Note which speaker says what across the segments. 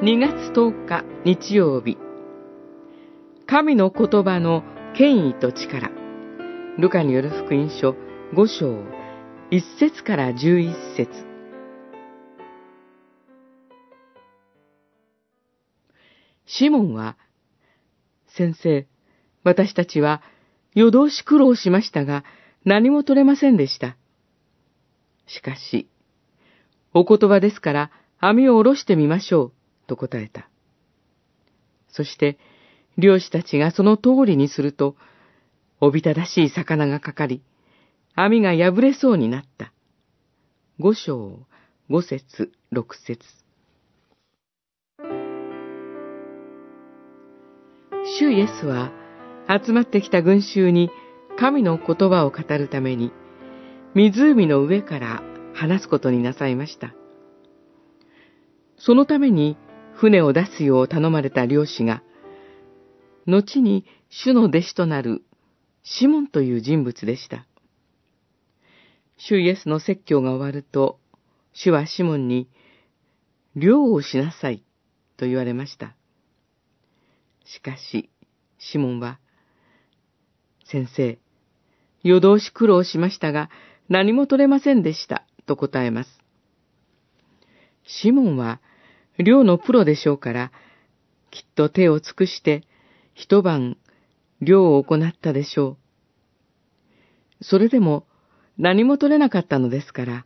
Speaker 1: 2月10日日曜日。神の言葉の権威と力。ルカによる福音書5章1節から11節。シモンは、先生、私たちは夜通し苦労しましたが何も取れませんでした。しかし、お言葉ですから網を下ろしてみましょう、と答えた。そして、漁師たちがその通りにすると、おびただしい魚がかかり、網が破れそうになった。五章、五節、六節。主イエスは、集まってきた群衆に神の言葉を語るために、湖の上から話すことになさいました。そのために船を出すよう頼まれた漁師が、後に主の弟子となるシモンという人物でした。主イエスの説教が終わると、主はシモンに、漁をしなさいと言われました。しかし、シモンは、先生、夜通し苦労しましたが、何も取れませんでした、と答えます。シモンは、漁のプロでしょうから、きっと手を尽くして一晩漁を行ったでしょう。それでも何も取れなかったのですから、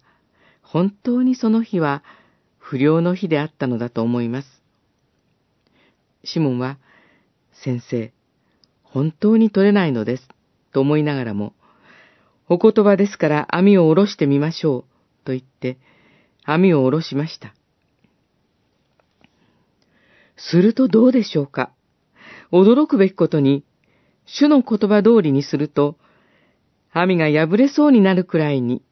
Speaker 1: 本当にその日は不良の日であったのだと思います。シモンは、先生、本当に取れないのです、と思いながらも、お言葉ですから網を下ろしてみましょう、と言って、網を下ろしました。するとどうでしょうか？驚くべきことに、主の言葉通りにすると、網が破れそうになるくらいに、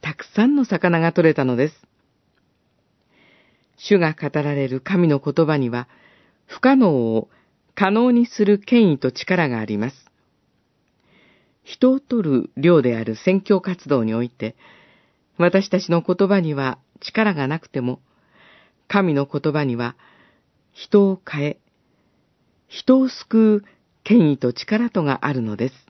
Speaker 1: たくさんの魚が取れたのです。主が語られる神の言葉には、不可能を可能にする権威と力があります。人を取る量である宣教活動において、私たちの言葉には力がなくても、神の言葉には人を変え、人を救う権威と力とがあるのです。